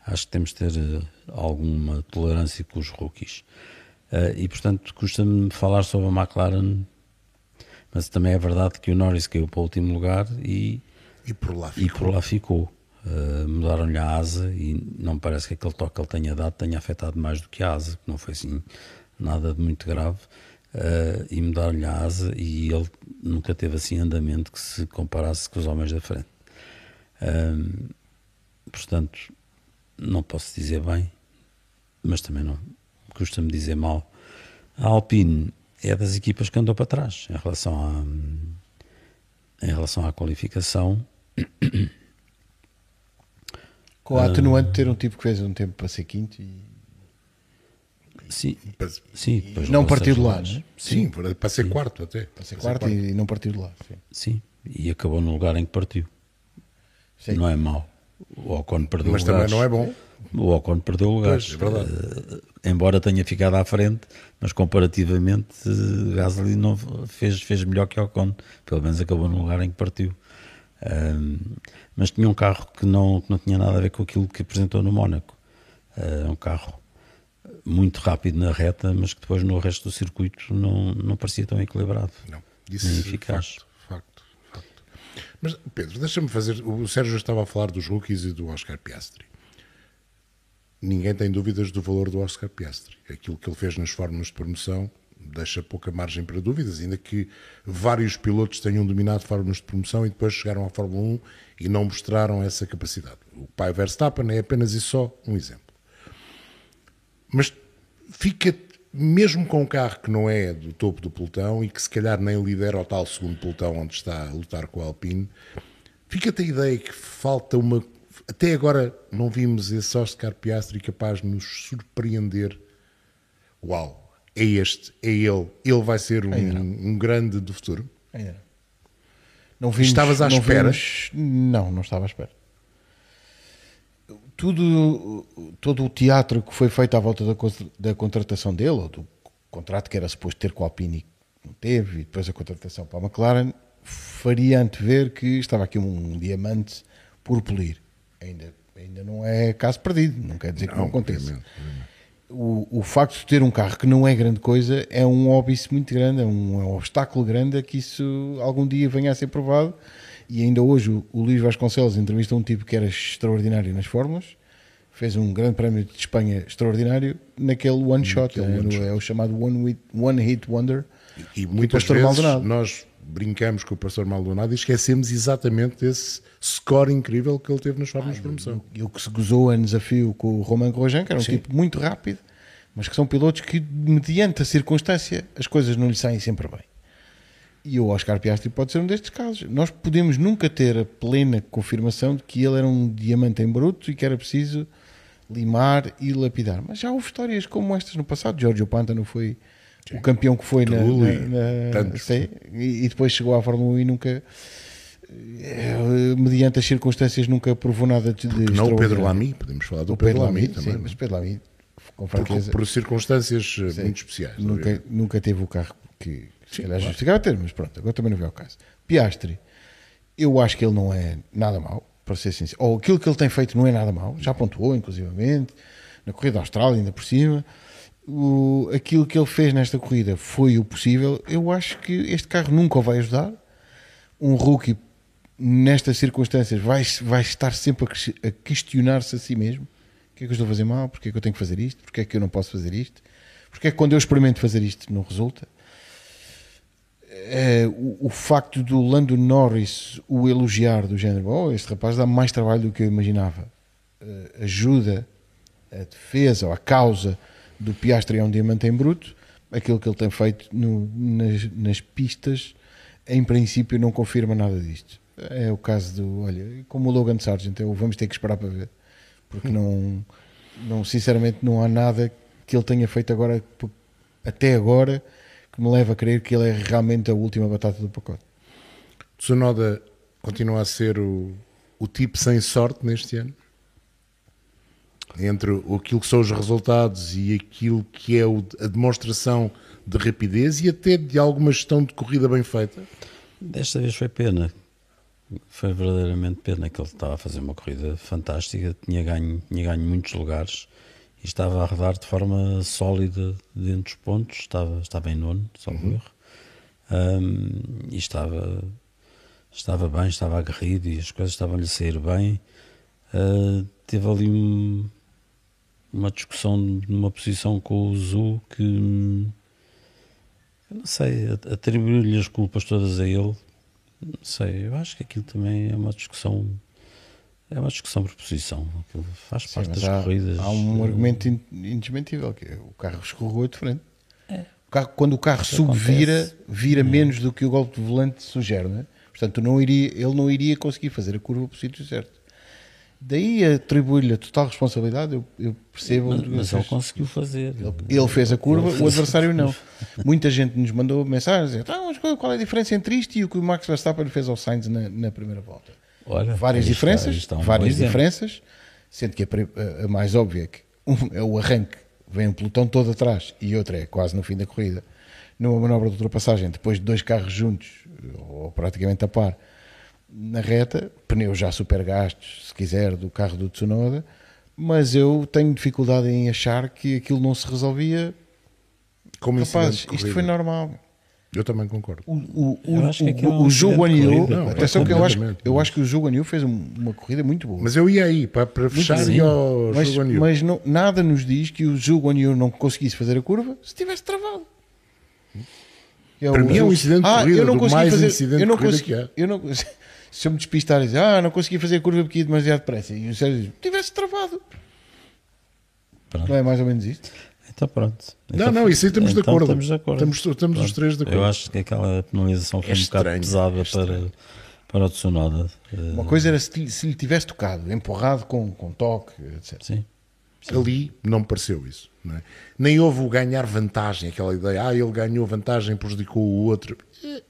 C: acho que temos de ter eh, alguma tolerância com os rookies Eh, e portanto custa-me falar sobre a McLaren mas também é verdade que o Norris caiu para o último lugar e,
B: E por lá
C: e
B: ficou.
C: por lá ficou. Uh, Mudaram-lhe a asa e não parece que aquele toque que ele tenha dado tenha afetado mais do que a asa, que não foi assim nada de muito grave. Uh, e mudaram-lhe a asa e ele nunca teve assim andamento que se comparasse com os homens da frente. Um, portanto, não posso dizer bem, mas também não custa-me dizer mal. A Alpine é das equipas que andou para trás em relação à, em relação à qualificação.
D: Com a atenuante de ter um tipo que fez um tempo para ser quinto e
C: Sim,
B: Mas-
C: sim
D: não
C: seis
D: de lá,
C: lugares.
D: não é?
B: Sim, para, para ser quarto até.
D: para ser
B: Para
D: quarto e não partiu de lá. Sim.
C: Sim, e acabou no lugar em que partiu.
D: Sim.
C: Não é mau. O Ocon perdeu
B: Mas também
C: lugares.
B: não é bom.
C: O Ocon perdeu lugares.
B: Pois, é verdade.
C: Eh, embora tenha ficado à frente, mas comparativamente eh, Gasly não fez, fez melhor que Ocon. Pelo menos acabou no lugar em que partiu. Ahm, mas tinha um carro que não, que não tinha nada a ver com aquilo que apresentou no Mónaco. Um carro muito rápido na reta, mas que depois no resto do circuito não, não parecia tão equilibrado.
B: Não,
C: Nem
B: isso
C: eficaz.
B: facto, facto, facto. Mas, Pedro, deixa-me fazer. O Sérgio estava a falar dos rookies e do Oscar Piastri. Ninguém tem dúvidas do valor do Oscar Piastri. Aquilo que ele fez nas fórmulas de promoção deixa pouca margem para dúvidas, ainda que vários pilotos tenham dominado fórmulas de promoção e depois chegaram à Fórmula 1 e não mostraram essa capacidade. O pai Verstappen é apenas e só um exemplo. Mas fica, mesmo com um carro que não é do topo do pelotão e que se calhar nem lidera o tal segundo pelotão onde está a lutar com o Alpine, fica-te a ideia que falta uma. Até agora não vimos esse Oscar Piastri capaz de nos surpreender. Uau, é este, é ele, ele vai ser um, um grande do futuro.
D: Ainda não. Não vimos,
B: Estavas à
D: não
B: espera?
D: vimos- não, não estava à espera. Tudo, todo o teatro que foi feito à volta da, da contratação dele, ou do contrato que era suposto ter com a Alpine, e não teve, e depois a contratação para a McLaren, faria antever que estava aqui um diamante por polir. Ainda, ainda não é caso perdido, não quer dizer que não aconteça.
B: obviamente, obviamente.
D: o, o facto de ter um carro que não é grande coisa é um óbice muito grande, é um, é um obstáculo grande a que isso algum dia venha a ser provado. E ainda hoje o, o Luís Vasconcelos entrevistou um tipo que era extraordinário nas fórmulas, fez um grande prémio de Espanha extraordinário naquele one shot, é,
B: one
D: é o chamado one, hit, one hit wonder.
B: E muitas
D: Pastor
B: vezes
D: Maldonado.
B: nós brincamos com o Pastor Maldonado e esquecemos exatamente desse score incrível que ele teve nas fórmulas de promoção.
D: E o que se gozou a desafio com o Romain Grosjean, que era um tipo muito rápido, mas que são pilotos que, mediante a circunstância, as coisas não lhe saem sempre bem. E o Oscar Piastri pode ser um destes casos. Nós podemos nunca ter a plena confirmação de que ele era um diamante em bruto e que era preciso limar e lapidar. Mas já houve histórias como estas no passado. Giorgio Pantano foi o campeão que foi na, na, na- sim, e, e depois chegou à Fórmula 1 e nunca, eh, mediante as circunstâncias, nunca provou nada de,
B: Não o Pedro. Lamy, podemos falar do
D: O
B: Pedro,
D: Pedro
B: Lamy,
D: Lamy,
B: também.
D: sim, mas Pedro Lamy, com
B: por,
D: franqueza,
B: por circunstâncias eh, muito especiais.
D: nunca, nunca teve o carro que
B: Sim,
D: calhar
B: claro.
D: justificava ter, mas pronto, agora também não veio ao caso. Piastri, eu acho que ele não é nada mau, para ser sincero. Ou aquilo que ele tem feito não é nada mau, já pontuou, inclusivamente, na corrida da Austrália, ainda por cima. O, aquilo que ele fez nesta corrida foi o possível. Eu acho que este carro nunca o vai ajudar. Um rookie, nestas circunstâncias, vai, vai estar sempre a a questionar-se a si mesmo: o que é que eu estou a fazer mal? Porquê é que eu tenho que fazer isto? Porquê é que eu não posso fazer isto? Porquê é que quando eu experimento fazer isto não resulta? É, o, o facto do Lando Norris o elogiar do género, oh, este rapaz dá mais trabalho do que eu imaginava, eh, ajuda a defesa ou a causa do Piastri é um diamante em bruto, aquilo que ele tem feito no- nas, nas pistas, em princípio, não confirma nada disto. É o caso do, olha, como o Logan Sargent, eu vamos ter que esperar para ver, porque não, não sinceramente, não há nada que ele tenha feito agora, até agora, que me leva a crer que ele é realmente a última batata do pacote.
B: Tsunoda continua a ser o, o tipo sem sorte neste ano? Entre o- aquilo que são os resultados e aquilo que é o- a demonstração de rapidez e até de alguma gestão de corrida bem feita?
C: Desta vez foi pena. Foi verdadeiramente pena que ele estava a fazer uma corrida fantástica, tinha ganho, tinha ganho muitos lugares e estava a rodar de forma sólida dentro dos pontos, estava, estava em nono, só um erro. Ahm, e estava, estava bem, estava aguerrido e as coisas estavam-lhe a sair bem. Ah, teve ali um- uma discussão numa posição com o Zu que não sei, atribuir-lhe as culpas todas a ele, não sei, eu acho que aquilo também é uma discussão, é uma discussão por posição, aquilo faz
D: Sim,
C: parte das
D: há,
C: corridas.
D: há um argumento in- indesmentível, que é, o carro escorregou de frente. O carro- quando o carro subvira, vira menos do que o golpe de volante sugere, não é? Portanto, não iria, ele não iria conseguir fazer a curva para o sítio certo. Daí atribuir-lhe a total responsabilidade, eu, eu percebo.
C: Mas, mas ele conseguiu fazer.
D: ele fez a curva,
C: Ele
D: o adversário não. Muita gente nos mandou mensagens, então, qual é a diferença entre isto e o que o Max Verstappen fez ao Sainz na, na primeira volta?
C: Olha,
D: várias diferenças,
C: está um
D: várias
C: exemplo.
D: diferenças, sendo que a, a- mais óbvia é que um é o arranque, vem um pelotão todo atrás e outra é quase no fim da corrida, numa manobra de ultrapassagem, depois de dois carros juntos, ou praticamente a par, na reta, pneus já super gastos, se quiser, do carro do Tsunoda, mas eu tenho dificuldade em achar que aquilo não se resolvia.
B: Como incidente
D: Rapaz,
B: de
D: isto foi normal.
B: Eu também concordo.
D: O, o,
C: Eu
D: o,
C: acho que aquilo é
D: o, o atenção que eu acho, eu acho que o Zhou Guan Yu fez um- uma corrida muito boa.
B: Mas eu ia aí, para, para fechar e ao
D: mas, mas não- nada nos diz que o Zhou Guan Yu não conseguisse fazer a curva se tivesse travado. Que
B: Para
D: o
B: mim é um incidente de
D: Ah,
B: corrida,
D: eu não
B: do
D: consegui
B: mais
D: fazer,
B: incidente
D: eu não
B: de
D: consegui,
B: que há.
D: eu não, se eu me despistar e dizer, ah, não consegui fazer a curva porque ia demasiado depressa, e o Sérgio diz, tivesse travado.
C: Pronto.
D: Não é mais ou menos isto?
C: Então pronto.
B: Não,
C: Então,
B: não, isso aí estamos de
C: então
B: acordo.
C: Estamos de acordo.
B: Estamos- estamos os três de acordo.
C: Eu acho que aquela penalização foi
B: É
C: um bocado pesada
B: é
C: para, para o Tsunoda. Eh,
D: Uma coisa era se, lhe- se lhe tivesse tocado, empurrado com, com toque, etc.
C: Sim.
B: Ali não me pareceu isso. não é? Nem houve o ganhar vantagem, aquela ideia, ah, ele ganhou vantagem, prejudicou o outro. Eh,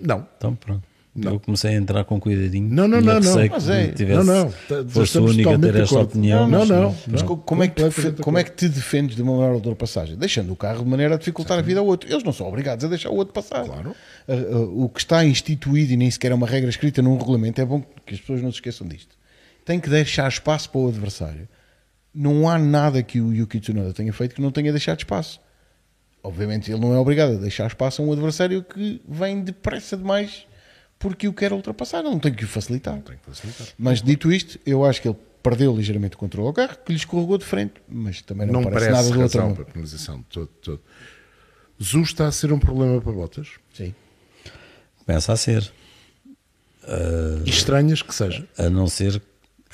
B: Não.
C: Então pronto.
B: Não.
C: Eu comecei a entrar com cuidadinho.
B: Não, não, não, não.
D: Mas
C: que
D: é.
C: tivesse,
B: Não, não.
C: Fosse o
B: estamos
C: único a
B: totalmente
C: ter esta
B: acordo.
C: opinião.
B: Não,
C: mas
B: não.
D: Mas
B: não.
D: co- como, é que tu, como é que te defendes de uma maior ultrapassagem? Deixando o carro de maneira a dificultar a vida ao outro. Eles não são obrigados a deixar o outro passar.
B: Claro.
D: O que está instituído e nem sequer é uma regra escrita num regulamento, é bom que as pessoas não se esqueçam disto. Tem que deixar espaço para o adversário. Não há nada que o Yuki Tsunoda tenha feito que não tenha deixado espaço. Obviamente ele não é obrigado a deixar espaço a um adversário que vem depressa demais porque o quer ultrapassar. Não tem que o facilitar.
B: Tem que facilitar.
D: Mas dito isto, eu acho que ele perdeu ligeiramente o controle ao carro, que lhe escorregou de frente, mas também não,
B: Não
D: parece,
B: parece
D: nada do outro mundo.
B: para a penalização. de Todo, todo. Zu está a ser um problema para botas.
D: Sim.
C: Começa a ser.
B: E estranhas que seja.
C: A não ser,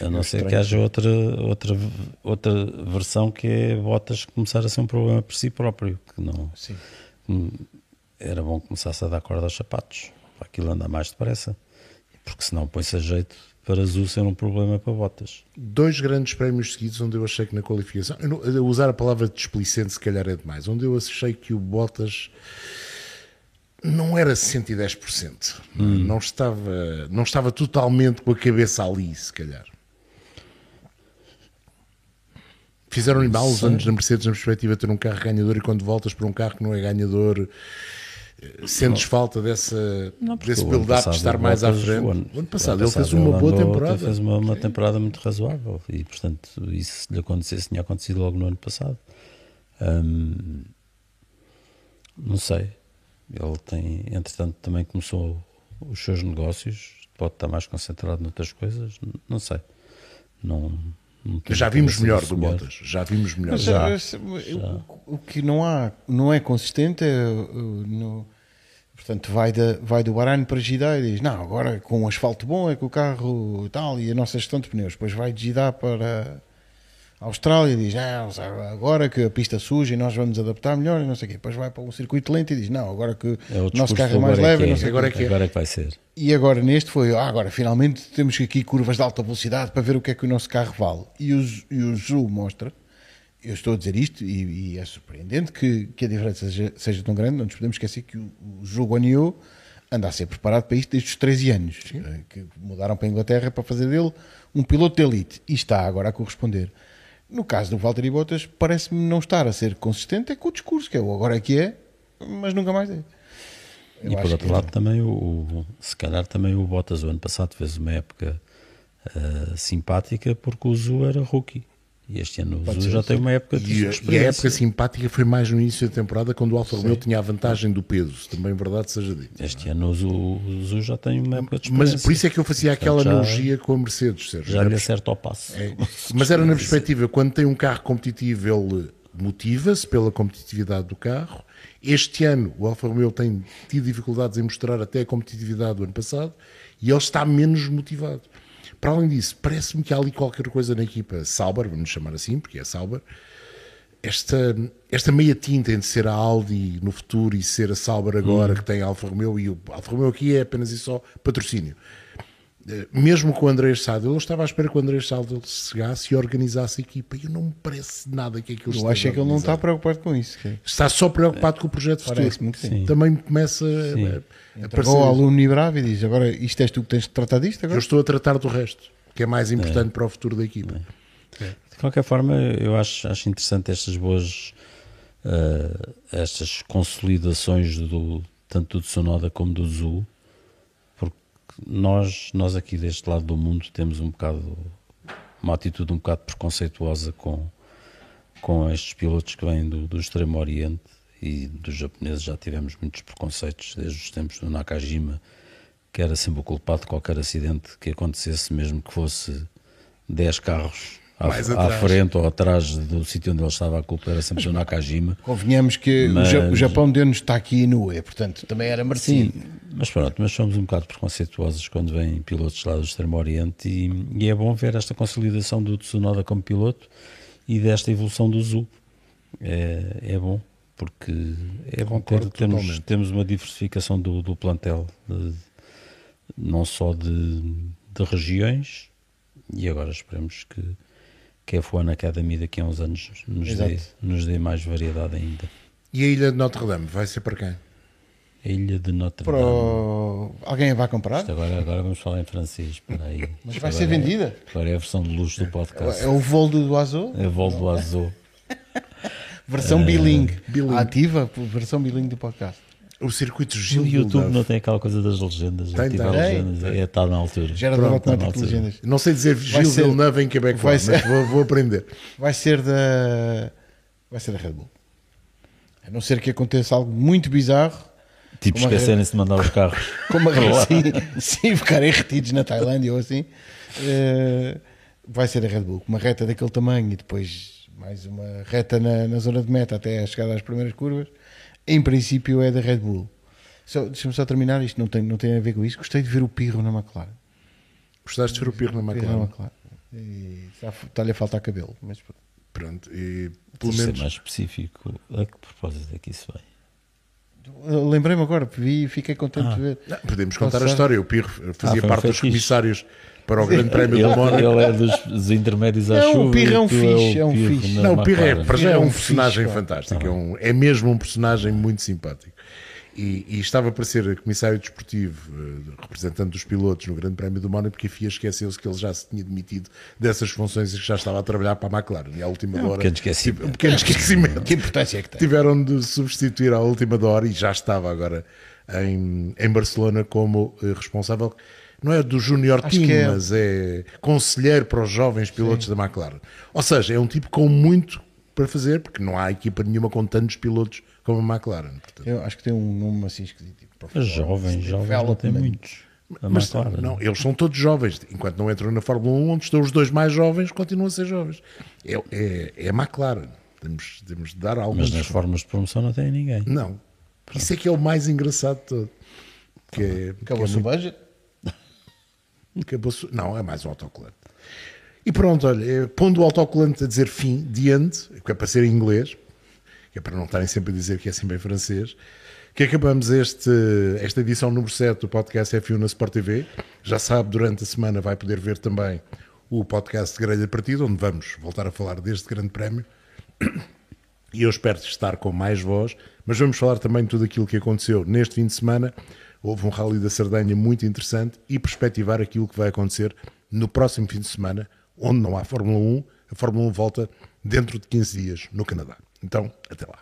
C: A não ser que haja outra, outra, outra versão que é Bottas começar a ser um problema por si próprio. Que não,
D: Sim.
C: Hum, Era bom que começasse a dar corda aos sapatos aquilo andar mais depressa. Porque senão põe-se a jeito para Azul ser um problema para Bottas.
B: Dois grandes prémios seguidos onde eu achei que na qualificação, não- usar a palavra displicente se calhar é demais, onde eu achei que o Bottas não era 110%, não, é? não estava, não estava totalmente com a cabeça ali, se calhar. Fizeram-lhe mal os anos na Mercedes na perspectiva de ter um carro ganhador e quando voltas para um carro que não é ganhador sentes falta dessa,
C: porque
B: desse
C: ano
B: build-up de estar
C: o
B: mais à frente.
C: o
B: O
C: ano-
B: ano, passado ele fez uma boa temporada.
C: Fez uma, uma temporada muito razoável e, portanto, isso se lhe acontecesse, tinha acontecido logo no ano passado. Hum, não sei. Ele tem, entretanto, também começou os seus negócios, pode estar mais concentrado noutras coisas, não sei. Não, não
B: Já vimos melhor
C: de
B: do. Bottas, já vimos melhor.
D: Mas,
C: Já,
D: eh, o, o que não há, não é consistente é uh, no, portanto vai da vai do Bahrein para Jeddah e diz não agora com um asfalto bom é que o carro tal e a nossa gestão de pneus depois vai de Jeddah para a Austrália diz não, agora que a pista suja e nós vamos adaptar melhor e não sei o quê depois vai para um circuito lento e diz não agora que
C: É o
D: nosso carro é mais leve
C: que
D: e
C: é.
D: não sei.
B: Agora é que é.
C: Agora é que vai ser.
D: E agora neste foi, ah, agora finalmente temos aqui curvas de alta velocidade para ver o que é que o nosso carro vale. E o, e o mostra, eu estou a dizer isto e, e é surpreendente que, que a diferença seja, seja tão grande, não nos podemos esquecer que o, o Guanyu anda a ser preparado para isto desde os 13 anos, eh, que mudaram para a Inglaterra para fazer dele um piloto de elite e está agora a corresponder. No caso do Valtteri Bottas, parece-me não estar a ser consistente é com o discurso, que é o agora é que é, mas nunca mais é. Eu
C: E por outro lado também o, o- se calhar também o Bottas o ano passado fez uma época ah, simpática porque o Zu era rookie e este ano o já tem uma época de
B: E, a- e a época simpática foi mais no início da temporada, quando o Alfa Romeo tinha a vantagem do se também verdade seja dito.
C: Este ano o Zu, o Zu já tem uma época de
B: Mas por isso é que eu fazia aquela
C: já-
B: analogia com a Mercedes, Sérgio.
C: já
B: Era
C: lhe acerta ao passo.
B: É, mas era na perspectiva, quando tem um carro competitivo, ele motiva-se pela competitividade do carro. Este ano, o Alfa Romeo tem tido dificuldades em mostrar até a competitividade do ano passado e ele está menos motivado. Para além disso, parece-me que há ali qualquer coisa na equipa Sauber, vamos chamar assim, porque é Sauber, esta, esta meia tinta entre ser a Audi no futuro e ser a Sauber agora, que tem a Alfa Romeo, e o Alfa Romeo aqui é apenas e só patrocínio. Eh, Mesmo com o Andrés Sadel, eu estava à espera que o Andrés Sadel chegasse e organizasse a equipa, e não me parece nada que aquilo
D: Eu acho é que ele não está preocupado com isso. que é.
B: Está só preocupado com o projeto futuro.
D: Sim.
B: Também me começa a- a,
D: Entregou
B: aparecer.
D: ao aluno Bravo e diz: agora isto és tu que tens de tratar disto
B: Eu
D: agora?
B: estou a tratar do resto, que é mais importante para o futuro da equipa.
C: De qualquer forma, eu acho, acho interessante estas boas eh, estas consolidações do, tanto do Tsunoda como do Zu, porque nós, nós aqui deste lado do mundo temos um bocado uma atitude um bocado preconceituosa com, com estes pilotos que vêm do, do Extremo Oriente e dos japoneses já tivemos muitos preconceitos desde os tempos do Nakajima, que era sempre o culpado de qualquer acidente que acontecesse, mesmo que fosse 10 carros à, à frente ou atrás do sítio onde ele estava, a culpa era sempre do Nakajima.
D: Convenhamos que o
C: Mas-
D: o Japão deu-nos está aqui E, portanto também era merecido.
C: Sim, mas pronto, mas somos um bocado preconceituosos quando vêm pilotos lá do Extremo Oriente e, e é bom ver esta consolidação do Tsunoda como piloto e desta evolução do Zu. É, é bom, porque é bom ter,
B: totalmente.
C: temos uma diversificação do, do plantel, de- não só de, de regiões, e agora esperemos que, que a F1 Academy daqui a uns anos nos dê, nos dê mais variedade ainda.
B: E a Ilha de Notre Dame vai ser para quem?
C: A ilha de Notre
D: Para
C: Dame.
D: o- Alguém a vai comprar?
C: Isto Agora, agora vamos falar em francês. Espera aí.
D: Mas vai
C: agora
D: ser
C: é-
D: vendida?
C: Agora é a versão de luxo do podcast.
D: É o voo do Azul?
C: É a vol do Azul.
D: Versão
C: É.
D: bilingue.
B: bilingue.
D: Ativa, versão bilingue do podcast.
B: O circuito
C: O
B: Gil
C: YouTube
B: Villeneuve.
C: não tem aquela coisa das legendas.
B: Tem,
C: Ativar
B: tem.
C: legendas. É, está na altura.
D: Gerador
C: Pronto, está na
D: automático de
C: altura.
D: legendas.
B: Não sei dizer
D: Vai
B: Gil
D: ser-
B: Villeneuve em Quebec,
D: vai
B: mas
D: ser-
B: vou, vou aprender.
D: Vai ser da. Vai ser da Red Bull. A não ser que aconteça algo muito bizarro,
C: Tipo, esquecerem-se de mandar os carros.
D: como a sim, sim, ficarem retidos na Tailândia ou assim, eh, vai ser a Red Bull. com Uma reta daquele tamanho e depois mais uma reta na, na zona de meta até a chegada às primeiras curvas. Em princípio é da Red Bull. Só- Deixa-me só terminar, isto não tem, não tem a ver com isso. Gostei de ver o Pirro na McLaren.
B: Gostaste de ver o Pirro na
D: Pirro na
B: McLaren?
D: McLaren. E está- Está-lhe a faltar cabelo. Mas pronto.
B: Pronto, e pelo
C: Tens ser
B: menos
C: mais específico. A que propósito é que isso vai?
D: Lembrei-me agora, vi e fiquei contente de ver.
B: Não, podemos contar a história. O Pirro fazia
C: Ah,
B: parte dos comissários para o Grande Prémio
C: Ele,
B: do Mónaco.
C: ele é dos, dos intermédios à
D: Não, o
C: chuva.
D: Pirro é
C: e
D: um fixe,
C: o
D: é um
C: Pirro
D: fixe.
B: Não, o Pirro é,
C: McLaren.
B: para já é
D: É
B: um
D: um
B: personagem fantástico. É, um- é mesmo um personagem muito simpático. E, e estava para ser comissário desportivo, eh, representante dos pilotos no Grande Prémio do Mónaco, porque a FIA esqueceu-se que ele já se tinha demitido dessas funções e que já estava a trabalhar para a McLaren. E à última hora.
C: pequeno esquecimento.
B: Um pequeno esquecimento.
D: Que importância é que tem?
B: Tiveram de substituir à última hora e já estava agora em, em Barcelona como eh, responsável, não é do Junior
D: Acho
B: Team,
D: é.
B: mas é conselheiro para os jovens pilotos da McLaren. Ou seja, é um tipo com muito para fazer, porque não há equipa nenhuma com tantos pilotos como a McLaren. portanto.
D: Eu acho que tem um nome assim esquisito. tipo,
C: Mas
D: professor.
C: jovens, jovens não tem muitos. A
B: Mas
C: McLaren.
B: não, eles são todos jovens. Enquanto não entram na Fórmula 1, onde estão os dois mais jovens, continuam a ser jovens. É, é, é a McLaren. Temos, temos de dar alguns
C: Mas nas formas de promoção não tem ninguém.
B: Não. Isso é que é o mais engraçado de todo. Que é, que é
D: Acabou-se o budget?
B: Acabou-se- Não, é mais um autocolante. E pronto, olha, é, pondo o autocolante a dizer fim, end, que é para ser em inglês, que é para não estarem sempre a dizer que é sempre em francês, que acabamos este, esta edição número 7 do podcast F1 na Sport TV. Já sabe, durante a semana vai poder ver também o podcast de Grelha Partida, onde vamos voltar a falar deste grande prémio. E eu espero estar com mais voz, mas vamos falar também de tudo aquilo que aconteceu neste fim de semana. Houve um Rally da Sardanha muito interessante e perspectivar aquilo que vai acontecer no próximo fim de semana, onde não há Fórmula 1. A Fórmula 1 volta dentro de 15 dias no Canadá. Então, até lá.